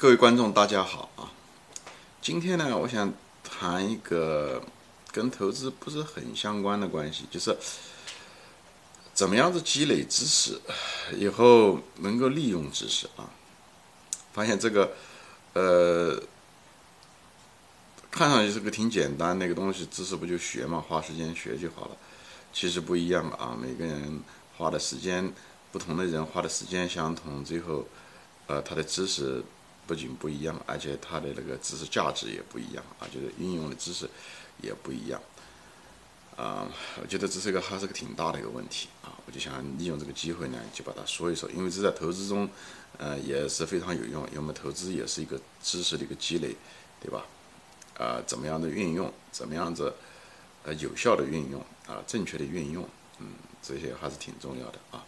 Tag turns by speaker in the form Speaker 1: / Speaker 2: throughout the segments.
Speaker 1: 各位观众，大家好啊！今天呢，我想谈一个跟投资不是很相关的关系，就是怎么样子积累知识，以后能够利用知识啊。发现这个，呃，看上去是个挺简单那个东西，知识不就学嘛，花时间学就好了。其实不一样啊，每个人花的时间，不同的人花的时间相同，最后，呃，他的知识。不仅不一样，而且它的那个知识价值也不一样啊，就是运用的知识也不一样啊。我觉得这是一个还是个挺大的一个问题啊。我就想利用这个机会呢，就把它说一说，因为这在投资中，呃，也是非常有用。因为我们投资也是一个知识的一个积累，对吧？啊，怎么样的运用，怎么样子呃有效的运用啊，正确的运用，嗯，这些还是挺重要的啊。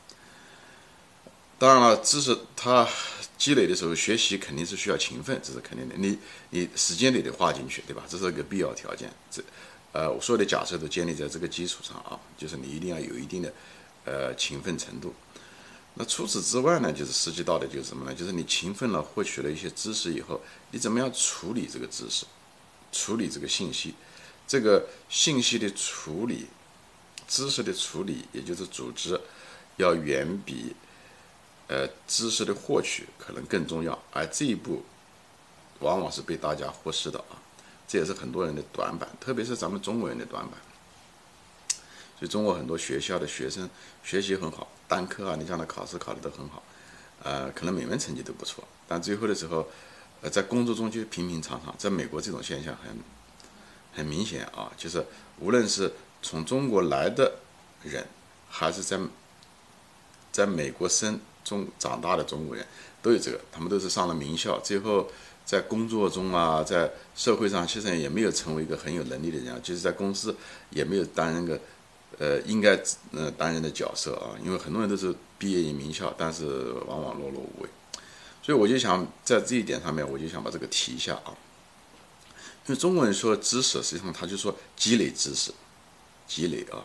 Speaker 1: 当然了，知识它积累的时候，学习肯定是需要勤奋，这是肯定的。你你时间得得花进去，对吧？这是一个必要条件。这呃，我所有的假设都建立在这个基础上啊，就是你一定要有一定的呃勤奋程度。那除此之外呢，就是涉及到的就是什么呢？就是你勤奋了，获取了一些知识以后，你怎么样处理这个知识，处理这个信息，这个信息的处理，知识的处理，也就是组织，要远比。呃，知识的获取可能更重要，而这一步往往是被大家忽视的啊，这也是很多人的短板，特别是咱们中国人的短板。所以，中国很多学校的学生学习很好，单科啊，你像他考试考的都很好，呃，可能每门成绩都不错，但最后的时候，呃，在工作中就平平常常。在美国，这种现象很很明显啊，就是无论是从中国来的人，还是在在美国生。中长大的中国人都有这个，他们都是上了名校，最后在工作中啊，在社会上其实也没有成为一个很有能力的人，就是在公司也没有担任个呃应该呃担任的角色啊。因为很多人都是毕业于名校，但是往往碌碌无为。所以我就想在这一点上面，我就想把这个提一下啊。因为中国人说知识，实际上他就说积累知识，积累啊，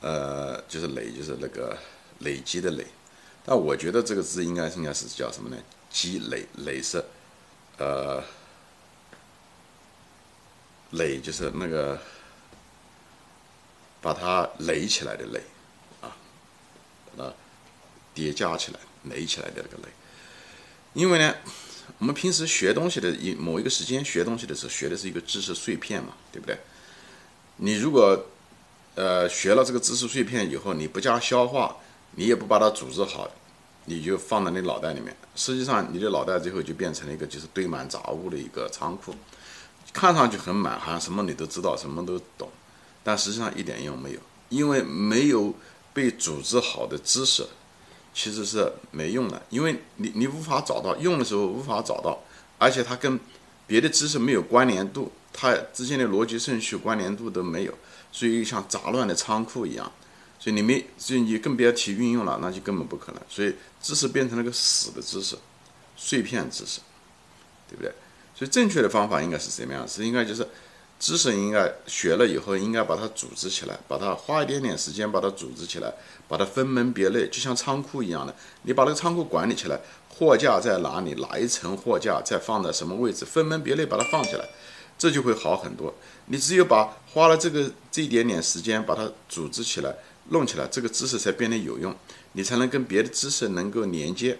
Speaker 1: 呃，就是累，就是那个累积的累。但我觉得这个字应该应该是叫什么呢？积累，累是，呃，累就是那个把它垒起来的垒，啊，那叠加起来、垒起来的那个垒。因为呢，我们平时学东西的一某一个时间学东西的时候，学的是一个知识碎片嘛，对不对？你如果呃学了这个知识碎片以后，你不加消化。你也不把它组织好，你就放在你脑袋里面。实际上，你的脑袋最后就变成了一个就是堆满杂物的一个仓库，看上去很满，好像什么你都知道，什么都懂，但实际上一点用没有，因为没有被组织好的知识，其实是没用的，因为你你无法找到，用的时候无法找到，而且它跟别的知识没有关联度，它之间的逻辑顺序关联度都没有，所以像杂乱的仓库一样。所以你没，所以你更别提运用了，那就根本不可能。所以知识变成了个死的知识，碎片知识，对不对？所以正确的方法应该是什么样？是应该就是知识应该学了以后，应该把它组织起来，把它花一点点时间把它组织起来，把它分门别类，就像仓库一样的。你把那个仓库管理起来，货架在哪里，哪一层货架再放在什么位置，分门别类把它放起来，这就会好很多。你只有把花了这个这一点点时间把它组织起来。弄起来，这个知识才变得有用，你才能跟别的知识能够连接，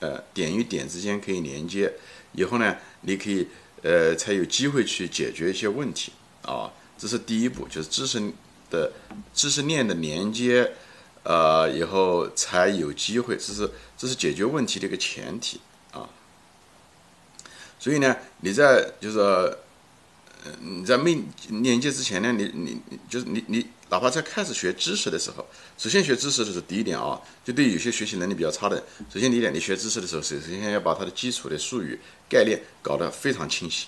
Speaker 1: 呃，点与点之间可以连接，以后呢，你可以呃才有机会去解决一些问题啊，这是第一步，就是知识的知识链的连接，呃，以后才有机会，这是这是解决问题的一个前提啊。所以呢，你在就是。你在没连接之前呢，你你你就是你你哪怕在开始学知识的时候，首先学知识的时候，第一点啊，就对有些学习能力比较差的，首先第一点，你学知识的时候，首先要把它的基础的术语概念搞得非常清晰，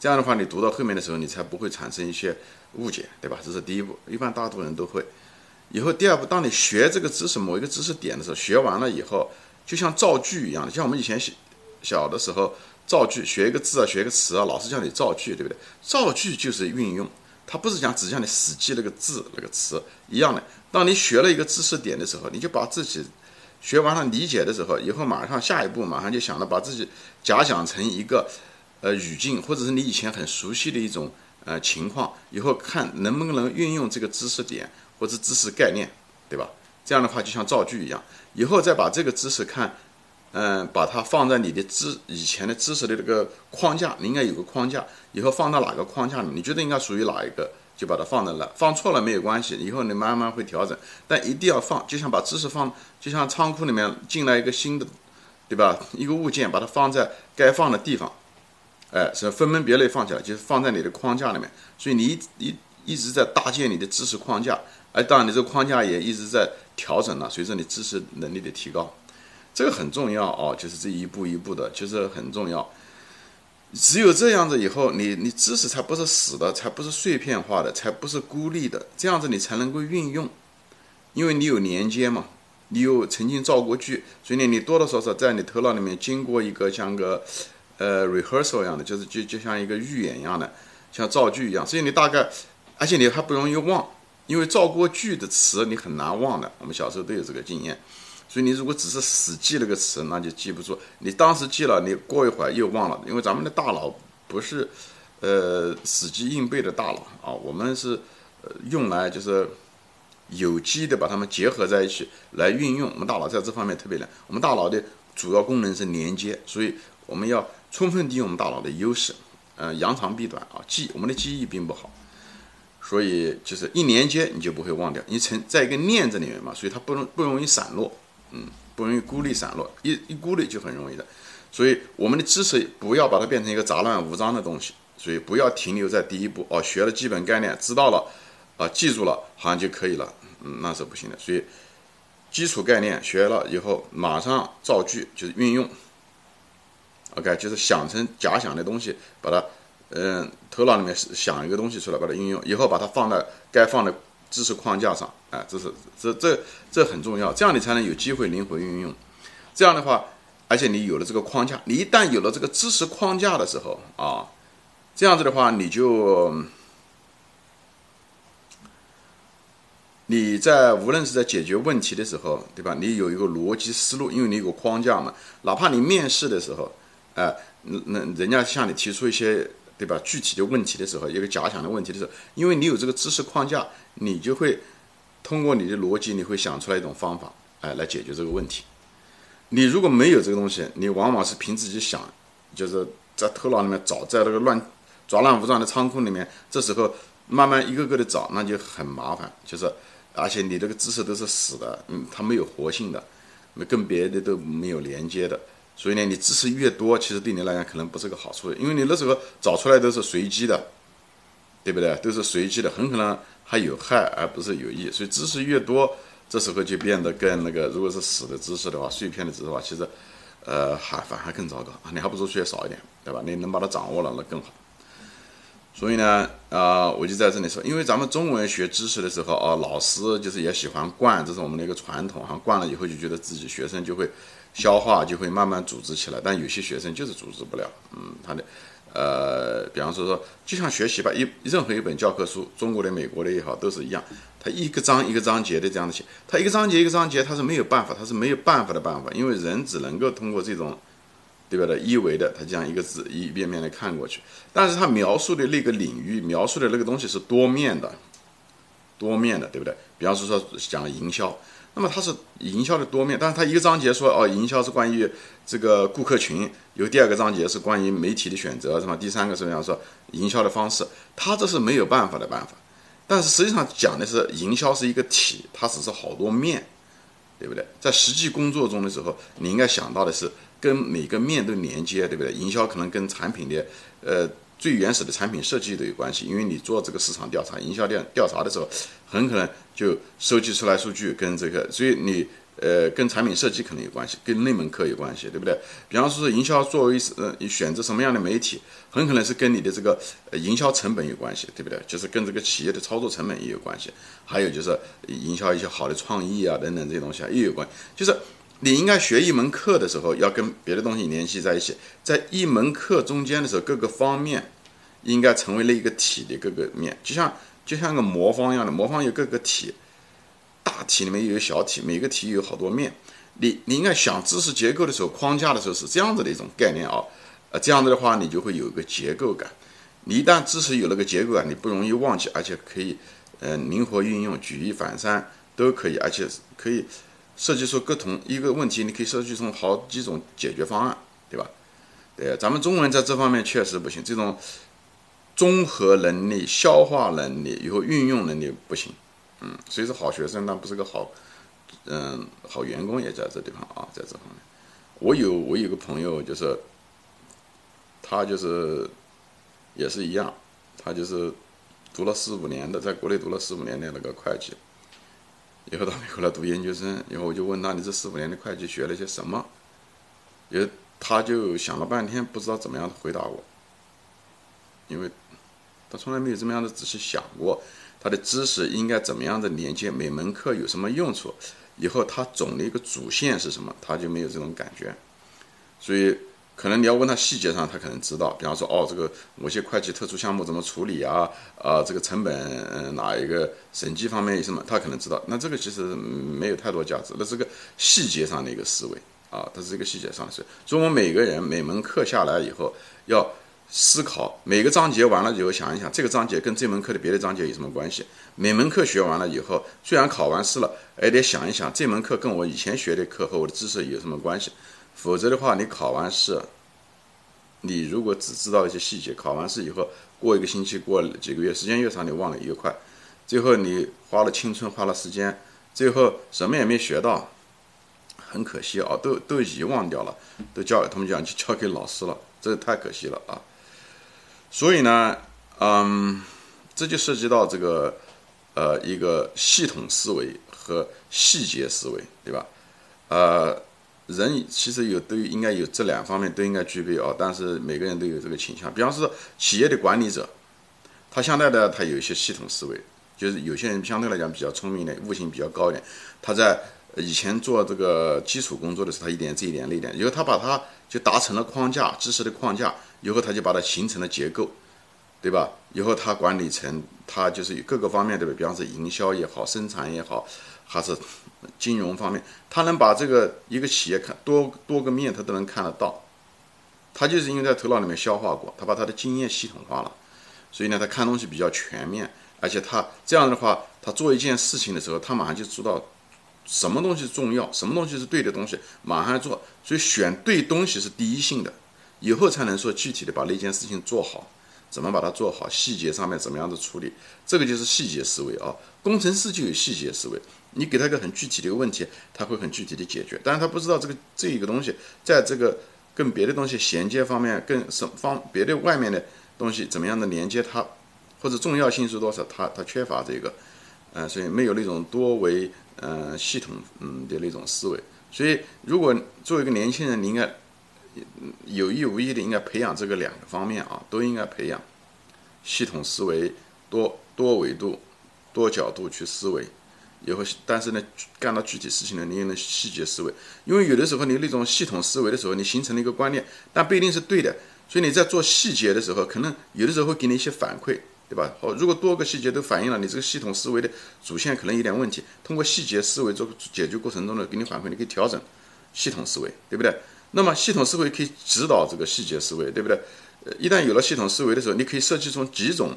Speaker 1: 这样的话，你读到后面的时候，你才不会产生一些误解，对吧？这是第一步，一般大多人都会。以后第二步，当你学这个知识某一个知识点的时候，学完了以后，就像造句一样的，像我们以前小小的时候。造句，学一个字啊，学一个词啊，老师叫你造句，对不对？造句就是运用，他不是讲只叫你死记那个字那个词一样的。当你学了一个知识点的时候，你就把自己学完了理解的时候，以后马上下一步马上就想着把自己假想成一个呃语境，或者是你以前很熟悉的一种呃情况，以后看能不能运用这个知识点或者知识概念，对吧？这样的话就像造句一样，以后再把这个知识看，嗯，把它放在你的知以前的知识的这个框架，你应该有个框架，以后放到哪个框架里，你觉得应该属于哪一个？就把它放在那，放错了没有关系，以后你慢慢会调整，但一定要放，就像把知识放，就像仓库里面进来一个新的，对吧？一个物件，把它放在该放的地方，哎，是分门别类放起来，就是放在你的框架里面。所以你一一一直在搭建你的知识框架，而当然你这个框架也一直在调整了，随着你知识能力的提高，这个很重要哦，就是这一步一步的，就是很重要。只有这样子以后，你你知识才不是死的，才不是碎片化的，才不是孤立的，这样子你才能够运用，因为你有连接嘛，你有曾经造过句，所以呢，你多多少少在你头脑里面经过一个像个呃 rehearsal 一样的，就是就就像一个预演一样的，像造句一样，所以你大概，而且你还不容易忘，因为造过句的词你很难忘的，我们小时候都有这个经验。所以你如果只是死记了个词，那就记不住。你当时记了，你过一会儿又忘了，因为咱们的大脑不是，呃，死记硬背的大脑啊，我们是，呃，用来就是有机的把它们结合在一起来运用。我们大脑在这方面特别难。我们大脑的主要功能是连接，所以我们要充分利用我们大脑的优势，呃，扬长避短啊。记我们的记忆并不好，所以就是一连接你就不会忘掉，你成在一个链子里面嘛，所以它不容不容易散落。嗯，不容易孤立散落，一一孤立就很容易的，所以我们的知识不要把它变成一个杂乱无章的东西，所以不要停留在第一步哦，学了基本概念，知道了，啊，记住了，好像就可以了，嗯，那是不行的。所以基础概念学了以后，马上造句就是运用，OK，就是想成假想的东西，把它，嗯，头脑里面想一个东西出来，把它运用，以后把它放到该放的。知识框架上，哎，这是这这这很重要，这样你才能有机会灵活运用。这样的话，而且你有了这个框架，你一旦有了这个知识框架的时候啊，这样子的话，你就你在无论是在解决问题的时候，对吧？你有一个逻辑思路，因为你有个框架嘛。哪怕你面试的时候，哎，那那人家向你提出一些。对吧？具体的问题的时候，一个假想的问题的时候，因为你有这个知识框架，你就会通过你的逻辑，你会想出来一种方法，哎，来解决这个问题。你如果没有这个东西，你往往是凭自己想，就是在头脑里面找，在那个乱杂乱无章的仓库里面，这时候慢慢一个个的找，那就很麻烦。就是而且你这个知识都是死的，嗯，它没有活性的，跟别的都没有连接的。所以呢，你知识越多，其实对你来讲可能不是个好处，因为你那时候找出来都是随机的，对不对？都是随机的，很可能还有害而不是有益。所以知识越多，这时候就变得更那个如果是死的知识的话，碎片的知识的话，其实，呃，还反而更糟糕啊。你还不如学少一点，对吧？你能把它掌握了，那更好。所以呢，啊，我就在这里说，因为咱们中文学知识的时候啊，老师就是也喜欢惯，这是我们的一个传统哈。惯了以后就觉得自己学生就会。消化就会慢慢组织起来，但有些学生就是组织不了。嗯，他的，呃，比方说说，就像学习吧，一任何一本教科书，中国的、美国的也好，都是一样。他一个章一个章节的这样的写，他一个章节一个章节，他是没有办法，他是没有办法的办法，因为人只能够通过这种，对吧的一维的，他这样一个字一遍遍的看过去。但是他描述的那个领域，描述的那个东西是多面的，多面的，对不对？比方说说讲营销。那么它是营销的多面，但是它一个章节说哦，营销是关于这个顾客群，有第二个章节是关于媒体的选择，是吧？第三个是这样说营销的方式，它这是没有办法的办法。但是实际上讲的是营销是一个体，它只是好多面，对不对？在实际工作中的时候，你应该想到的是跟每个面都连接，对不对？营销可能跟产品的呃。最原始的产品设计都有关系，因为你做这个市场调查、营销调调查的时候，很可能就收集出来数据跟这个，所以你呃跟产品设计可能有关系，跟那门课有关系，对不对？比方说是营销作为呃选择什么样的媒体，很可能是跟你的这个营销成本有关系，对不对？就是跟这个企业的操作成本也有关系，还有就是营销一些好的创意啊等等这些东西啊也有关，就是。你应该学一门课的时候，要跟别的东西联系在一起，在一门课中间的时候，各个方面应该成为了一个体的各个面，就像就像个魔方一样的，魔方有各个体，大体里面有小体，每个体有好多面。你你应该想知识结构的时候，框架的时候是这样子的一种概念啊，呃，这样子的话你就会有一个结构感。你一旦知识有了个结构感，你不容易忘记，而且可以呃灵活运用，举一反三都可以，而且可以设计出各同一个问题，你可以设计出好几种解决方案，对吧？对，咱们中文在这方面确实不行，这种综合能力、消化能力、以后运用能力不行，嗯，所以说好学生那不是个好。嗯，好员工也在这地方啊，在这方面，我有我有个朋友，就是他就是也是一样，他就是读了四五年的，在国内读了四五年的那个会计，以后到美国来读研究生，以后我就问他，你这四五年的会计学了些什么？也他就想了半天，不知道怎么样回答我，因为他从来没有这么样的仔细想过，他的知识应该怎么样的连接，每门课有什么用处。以后他总的一个主线是什么，他就没有这种感觉，所以可能你要问他细节上，他可能知道，比方说哦，这个某些会计特殊项目怎么处理啊，啊，这个成本哪一个审计方面有什么，他可能知道。那这个其实没有太多价值，那是个细节上的一个思维啊，它是一个细节上的思维。所以我们每个人每门课下来以后要。思考每个章节完了以后，想一想这个章节跟这门课的别的章节有什么关系。每门课学完了以后，虽然考完试了，也得想一想这门课跟我以前学的课和我的知识有什么关系。否则的话，你考完试，你如果只知道一些细节，考完试以后过一个星期、过几个月，时间越长，你忘得越快。最后你花了青春，花了时间，最后什么也没学到，很可惜啊，都都遗忘掉了，都交他们讲就交给老师了，这太可惜了啊。所以呢，嗯，这就涉及到这个，呃，一个系统思维和细节思维，对吧？呃，人其实有都应该有这两方面都应该具备啊，但是每个人都有这个倾向。比方说，企业的管理者，他相对的他有一些系统思维，就是有些人相对来讲比较聪明的，悟性比较高一点，他在以前做这个基础工作的时候，他一点这一点那一点，以后他把它就达成了框架，知识的框架。以后他就把它形成了结构，对吧？以后他管理层，他就是各个方面，对吧？比方说营销也好，生产也好，还是金融方面，他能把这个一个企业看多多个面，他都能看得到。他就是因为在头脑里面消化过，他把他的经验系统化了，所以呢，他看东西比较全面，而且他这样的话，他做一件事情的时候，他马上就知道什么东西重要，什么东西是对的东西，马上做。所以选对东西是第一性的。以后才能说具体的把那件事情做好，怎么把它做好，细节上面怎么样的处理，这个就是细节思维啊。工程师就有细节思维，你给他一个很具体的一个问题，他会很具体的解决，但是他不知道这个这一个东西在这个跟别的东西衔接方面，跟什方别的外面的东西怎么样的连接它，或者重要性是多少，他他缺乏这个，呃，所以没有那种多维呃系统嗯的那种思维。所以如果作为一个年轻人，你应该。有意无意的应该培养这个两个方面啊，都应该培养系统思维，多多维度、多角度去思维。以后，但是呢，干到具体事情呢，你也能细节思维。因为有的时候你那种系统思维的时候，你形成了一个观念，但不一定是对的。所以你在做细节的时候，可能有的时候会给你一些反馈，对吧？好，如果多个细节都反映了你这个系统思维的主线可能有点问题，通过细节思维做解决过程中呢，给你反馈，你可以调整系统思维，对不对？那么系统思维可以指导这个细节思维，对不对？呃，一旦有了系统思维的时候，你可以设计出几种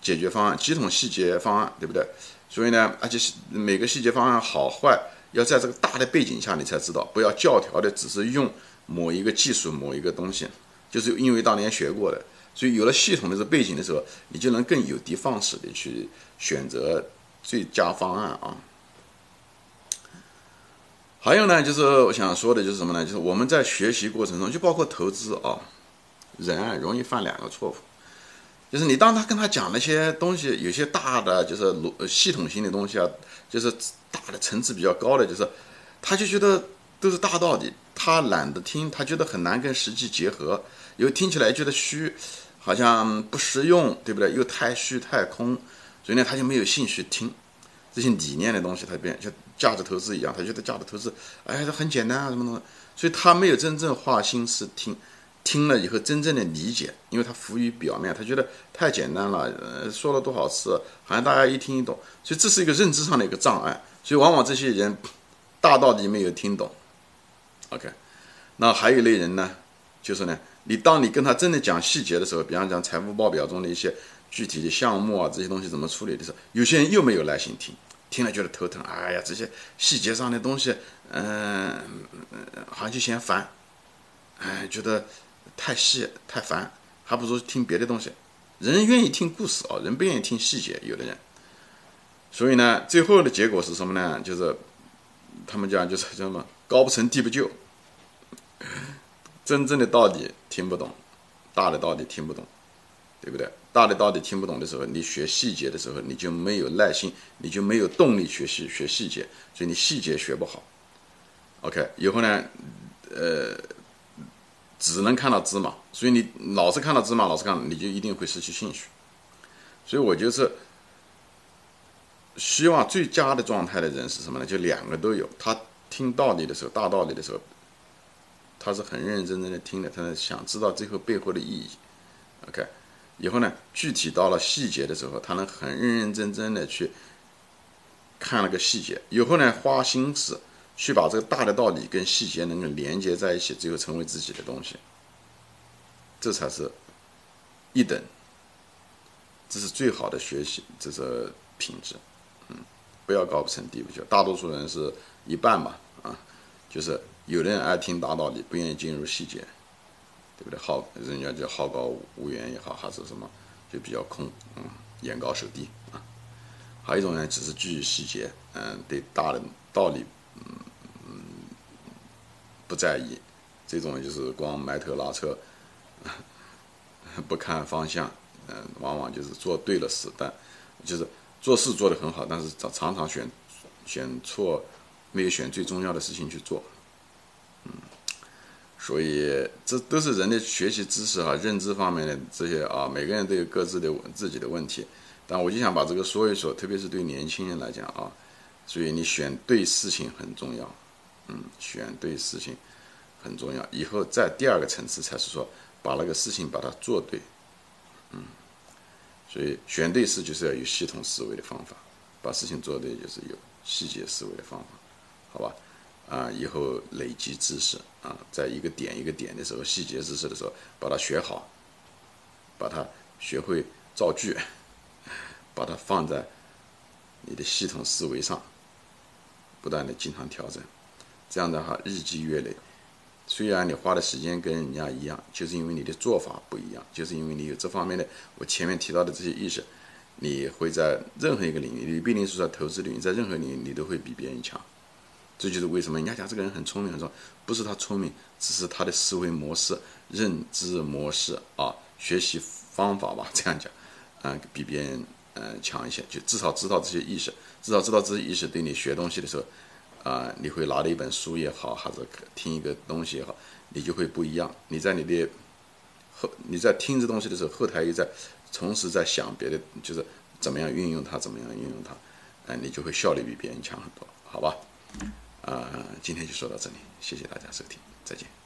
Speaker 1: 解决方案、几种细节方案，对不对？所以呢，而且每个细节方案好坏，要在这个大的背景下你才知道，不要教条的，只是用某一个技术、某一个东西，就是因为当年学过的。所以有了系统的这背景的时候，你就能更有的放矢的去选择最佳方案啊。还有呢，就是我想说的，就是什么呢？就是我们在学习过程中，就包括投资啊，人啊容易犯两个错误，就是你当他跟他讲那些东西，有些大的就是系统性的东西啊，就是大的层次比较高的，就是他就觉得都是大道理，他懒得听，他觉得很难跟实际结合，又听起来觉得虚，好像不实用，对不对？又太虚太空，所以呢，他就没有兴趣听。这些理念的东西，他变就价值投资一样，他觉得价值投资，哎，这很简单啊，什么东西，所以他没有真正花心思听，听了以后真正的理解，因为他浮于表面，他觉得太简单了，呃，说了多少次，好像大家一听一懂，所以这是一个认知上的一个障碍，所以往往这些人大道理没有听懂，OK，那还有一类人呢，就是呢，你当你跟他真的讲细节的时候，比方讲财务报表中的一些具体的项目啊，这些东西怎么处理的时候，有些人又没有耐心听，听了觉得头疼。哎呀，这些细节上的东西，嗯，好像就嫌烦，哎，觉得太细太烦，还不如听别的东西。人愿意听故事啊，人不愿意听细节。有的人，所以呢，最后的结果是什么呢？就是他们讲就是叫什么高不成低不就，真正的道理听不懂，大的道理听不懂，对不对？大的道理听不懂的时候，你学细节的时候，你就没有耐心，你就没有动力学习学细节，所以你细节学不好。OK，以后呢，呃。只能看到芝麻，所以你老是看到芝麻，老是看，你就一定会失去兴趣。所以我就是希望最佳的状态的人是什么呢？就两个都有。他听道理的时候，大道理的时候，他是很认认真真的听的，他想知道最后背后的意义。OK，以后呢，具体到了细节的时候，他能很认认真真的去看那个细节。以后呢，花心思。去把这个大的道理跟细节能够连接在一起，最后成为自己的东西，这才是一等，这是最好的学习，这是品质，嗯，不要高不成低不就。大多数人是一半吧，啊，就是有的人爱听大道理，不愿意进入细节，对不对？好，人家叫好高骛远也好，还是什么，就比较空，嗯，眼高手低啊。还有一种人只是拘于细节，嗯，对大的道理。嗯嗯，不在意，这种就是光埋头拉车，不看方向，嗯，往往就是做对了事，但就是做事做得很好，但是常常常选选错，没有选最重要的事情去做，所以这都是人的学习知识啊、认知方面的这些啊，每个人都有各自的自己的问题，但我就想把这个说一说，特别是对年轻人来讲啊。所以你选对事情很重要，嗯，选对事情很重要。以后在第二个层次才是说把那个事情把它做对，嗯。所以选对事就是要有系统思维的方法，把事情做对就是有细节思维的方法，好吧？啊，以后累积知识啊，在一个点一个点的时候，细节知识的时候，把它学好，把它学会造句，把它放在你的系统思维上。不断的经常调整，这样的话日积月累，虽然你花的时间跟人家一样，就是因为你的做法不一样，就是因为你有这方面的我前面提到的这些意识，你会在任何一个领域，你不一定是在投资领域，在任何领域你都会比别人强。这就是为什么人家讲这个人很聪明，很说不是他聪明，只是他的思维模式、认知模式啊，学习方法吧，这样讲，啊，比别人。嗯，强一些，就至少知道这些意识，至少知道这些意识对你学东西的时候，啊，你会拿着一本书也好，还是听一个东西也好，你就会不一样。你在你的后，你在听这东西的时候，后台又在同时在想别的，就是怎么样运用它，怎么样运用它，哎，你就会效率比别人强很多，好吧？啊，今天就说到这里，谢谢大家收听，再见。